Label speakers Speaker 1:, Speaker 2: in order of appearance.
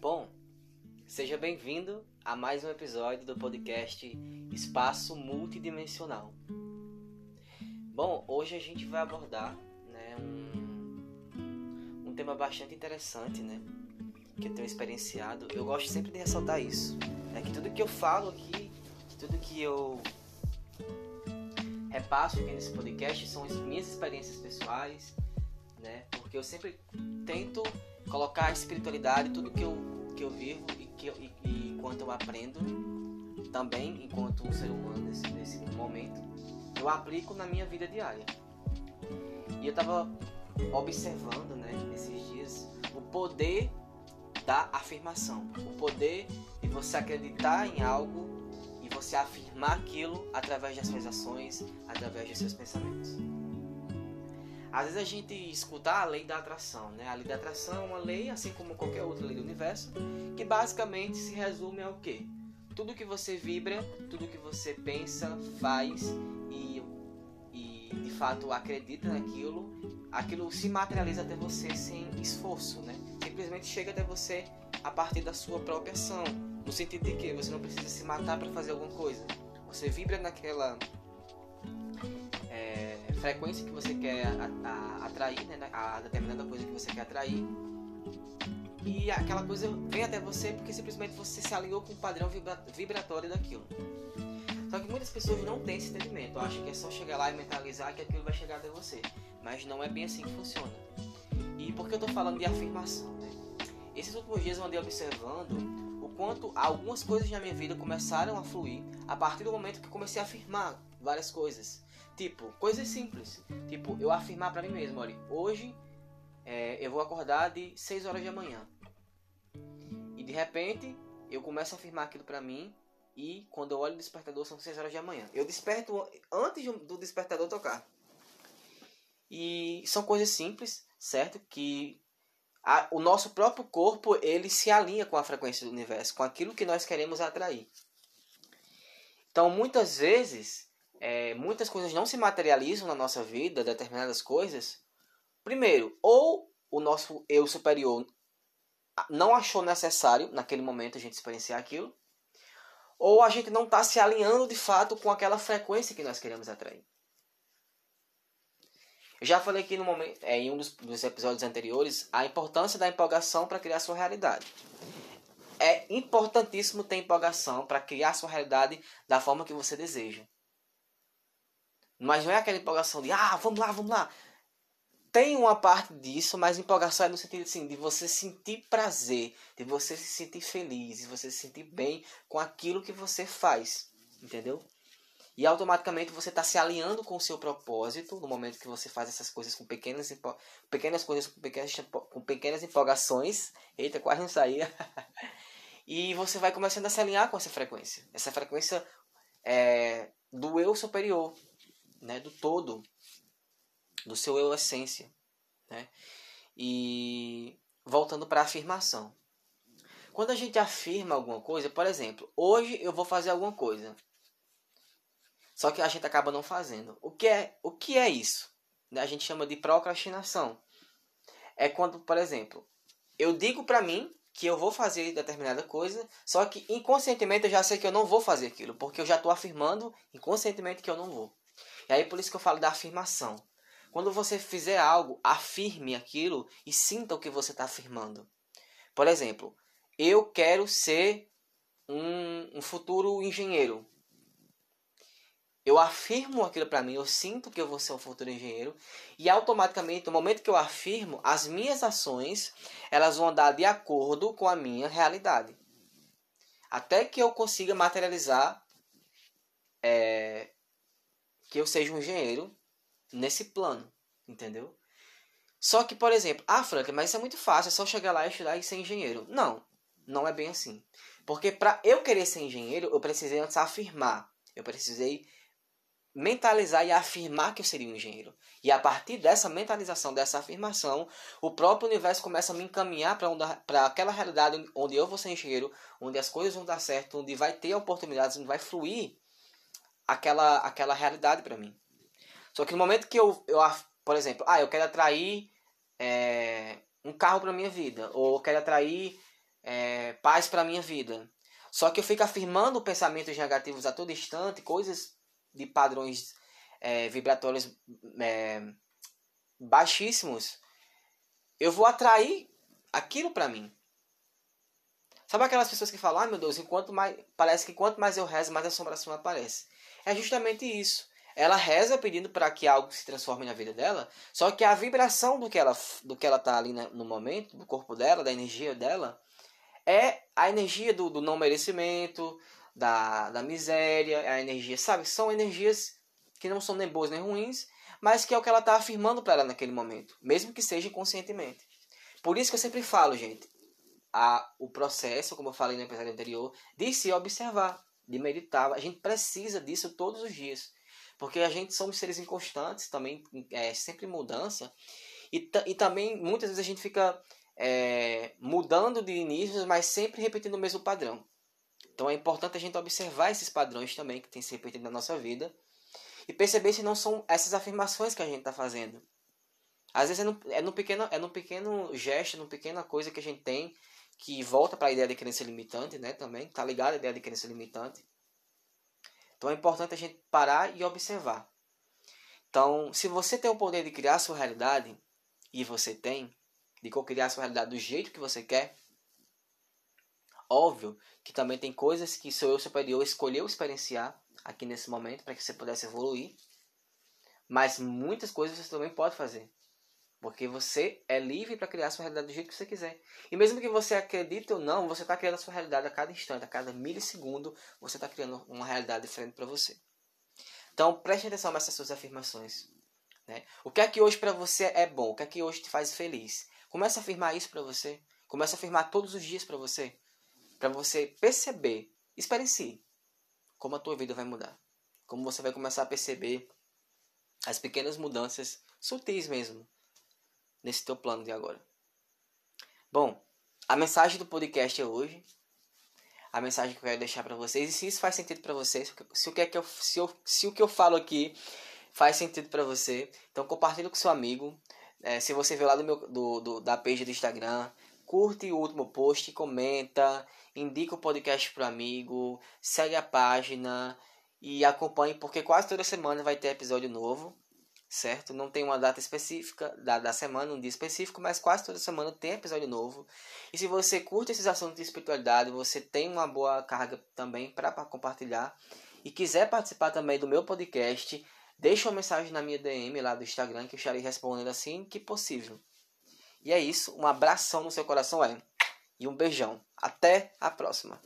Speaker 1: Bom, seja bem-vindo a mais um episódio do podcast Espaço Multidimensional. Bom, hoje a gente vai abordar né, um, um tema bastante interessante, né? Que eu tenho experienciado. Eu gosto sempre de ressaltar isso. Né, que tudo que eu falo aqui, tudo que eu repasso aqui nesse podcast são as minhas experiências pessoais, né? Porque eu sempre tento colocar a espiritualidade, tudo que eu, que eu vivo e, que eu, e, e enquanto eu aprendo, também enquanto um ser humano nesse, nesse momento, eu aplico na minha vida diária. E eu estava observando, né, nesses dias, o poder da afirmação, o poder de você acreditar em algo e você afirmar aquilo através das suas ações, através dos seus pensamentos. Às vezes a gente escuta a lei da atração, né? A lei da atração é uma lei, assim como qualquer outra lei do universo, que basicamente se resume ao quê? Tudo que você vibra, tudo que você pensa, faz e, e de fato acredita naquilo, aquilo se materializa até você sem esforço, né? Simplesmente chega até você a partir da sua própria ação, no sentido de que você não precisa se matar para fazer alguma coisa. Você vibra naquela frequência que você quer a, a, atrair, né, a determinada coisa que você quer atrair. E aquela coisa vem até você porque simplesmente você se alinhou com o padrão vibra, vibratório daquilo. Só que muitas pessoas não têm esse entendimento, acham que é só chegar lá e mentalizar que aquilo vai chegar até você. Mas não é bem assim que funciona. E por que eu estou falando de afirmação? Né? Esses últimos dias eu andei observando o quanto algumas coisas na minha vida começaram a fluir a partir do momento que comecei a afirmar várias coisas. Tipo, coisas simples. Tipo, eu afirmar para mim mesmo, olha, hoje é, eu vou acordar de 6 horas da manhã. E de repente, eu começo a afirmar aquilo para mim e quando eu olho o despertador são 6 horas da manhã. Eu desperto antes do despertador tocar. E são coisas simples, certo? Que a, o nosso próprio corpo ele se alinha com a frequência do universo, com aquilo que nós queremos atrair. Então, muitas vezes, é, muitas coisas não se materializam na nossa vida, determinadas coisas. Primeiro, ou o nosso eu superior não achou necessário naquele momento a gente experienciar aquilo, ou a gente não está se alinhando de fato com aquela frequência que nós queremos atrair. Eu já falei aqui no momento, é, em um dos, dos episódios anteriores a importância da empolgação para criar sua realidade. É importantíssimo ter empolgação para criar sua realidade da forma que você deseja. Mas não é aquela empolgação de, ah, vamos lá, vamos lá. Tem uma parte disso, mas empolgação é no sentido assim, de você sentir prazer, de você se sentir feliz, de você se sentir bem com aquilo que você faz. Entendeu? E automaticamente você está se alinhando com o seu propósito no momento que você faz essas coisas com pequenas, pequenas coisas, com pequenas, com pequenas empolgações. Eita, quase não saía. e você vai começando a se alinhar com essa frequência. Essa frequência é, do eu superior né, do todo, do seu eu essência. Né? E voltando para a afirmação. Quando a gente afirma alguma coisa, por exemplo, hoje eu vou fazer alguma coisa. Só que a gente acaba não fazendo. O que é, o que é isso? A gente chama de procrastinação. É quando, por exemplo, eu digo para mim que eu vou fazer determinada coisa, só que inconscientemente eu já sei que eu não vou fazer aquilo, porque eu já estou afirmando inconscientemente que eu não vou. E aí por isso que eu falo da afirmação. Quando você fizer algo, afirme aquilo e sinta o que você está afirmando. Por exemplo, eu quero ser um, um futuro engenheiro. Eu afirmo aquilo para mim, eu sinto que eu vou ser um futuro engenheiro e automaticamente, no momento que eu afirmo, as minhas ações elas vão andar de acordo com a minha realidade, até que eu consiga materializar é, que eu seja um engenheiro nesse plano, entendeu? Só que, por exemplo, ah, Frank, mas isso é muito fácil, é só chegar lá, estudar e ser engenheiro. Não, não é bem assim. Porque para eu querer ser engenheiro, eu precisei antes afirmar. Eu precisei mentalizar e afirmar que eu seria um engenheiro. E a partir dessa mentalização, dessa afirmação, o próprio universo começa a me encaminhar para aquela realidade onde eu vou ser engenheiro, onde as coisas vão dar certo, onde vai ter oportunidades, onde vai fluir aquela, aquela realidade para mim. Só que no momento que eu, eu por exemplo, ah, eu quero atrair é, um carro para minha vida, ou eu quero atrair é, paz para minha vida. Só que eu fico afirmando pensamentos negativos a todo instante, coisas de padrões é, vibratórios é, baixíssimos, eu vou atrair aquilo para mim. Sabe aquelas pessoas que falam, ah meu Deus, enquanto mais, parece que quanto mais eu rezo, mais assombração aparece. É justamente isso. Ela reza pedindo para que algo se transforme na vida dela, só que a vibração do que ela do que ela tá ali no momento, do corpo dela, da energia dela, é a energia do, do não merecimento, da, da miséria, é a energia, sabe? São energias que não são nem boas nem ruins, mas que é o que ela está afirmando para ela naquele momento, mesmo que seja inconscientemente. Por isso que eu sempre falo, gente, a, o processo, como eu falei no episódio anterior, de se observar, de meditar. A gente precisa disso todos os dias. Porque a gente somos seres inconstantes, também é sempre mudança. E, e também muitas vezes a gente fica é, mudando de inícios, mas sempre repetindo o mesmo padrão. Então é importante a gente observar esses padrões também que tem se repetido na nossa vida e perceber se não são essas afirmações que a gente está fazendo. Às vezes é no, é no pequeno é no pequeno gesto, no pequena coisa que a gente tem que volta para a ideia de crença limitante, né? Também tá ligado à ideia de crença limitante. Então é importante a gente parar e observar. Então, se você tem o poder de criar sua realidade e você tem, de co-criar a sua realidade do jeito que você quer, Óbvio que também tem coisas que seu eu superior escolheu experienciar aqui nesse momento para que você pudesse evoluir. Mas muitas coisas você também pode fazer. Porque você é livre para criar a sua realidade do jeito que você quiser. E mesmo que você acredite ou não, você está criando a sua realidade a cada instante, a cada milissegundo, você está criando uma realidade diferente para você. Então preste atenção nessas suas afirmações. Né? O que é que hoje para você é bom? O que é que hoje te faz feliz? Comece a afirmar isso para você. Comece a afirmar todos os dias para você para você perceber, experiencie como a tua vida vai mudar. Como você vai começar a perceber as pequenas mudanças sutis mesmo nesse teu plano de agora. Bom, a mensagem do podcast é hoje. A mensagem que eu quero deixar para vocês, e se isso faz sentido para vocês, se o que é que eu, se, eu, se o que eu falo aqui faz sentido para você, então compartilhe com seu amigo. É, se você vê lá do meu, do, do, da page do Instagram, curte o último post, comenta, indica o podcast para amigo, segue a página e acompanhe porque quase toda semana vai ter episódio novo, certo? Não tem uma data específica da, da semana, um dia específico, mas quase toda semana tem episódio novo. E se você curte esses assuntos de espiritualidade, você tem uma boa carga também para compartilhar e quiser participar também do meu podcast, deixa uma mensagem na minha DM lá do Instagram que eu estarei respondendo assim que possível. E é isso. Um abração no seu coração, é. E um beijão. Até a próxima.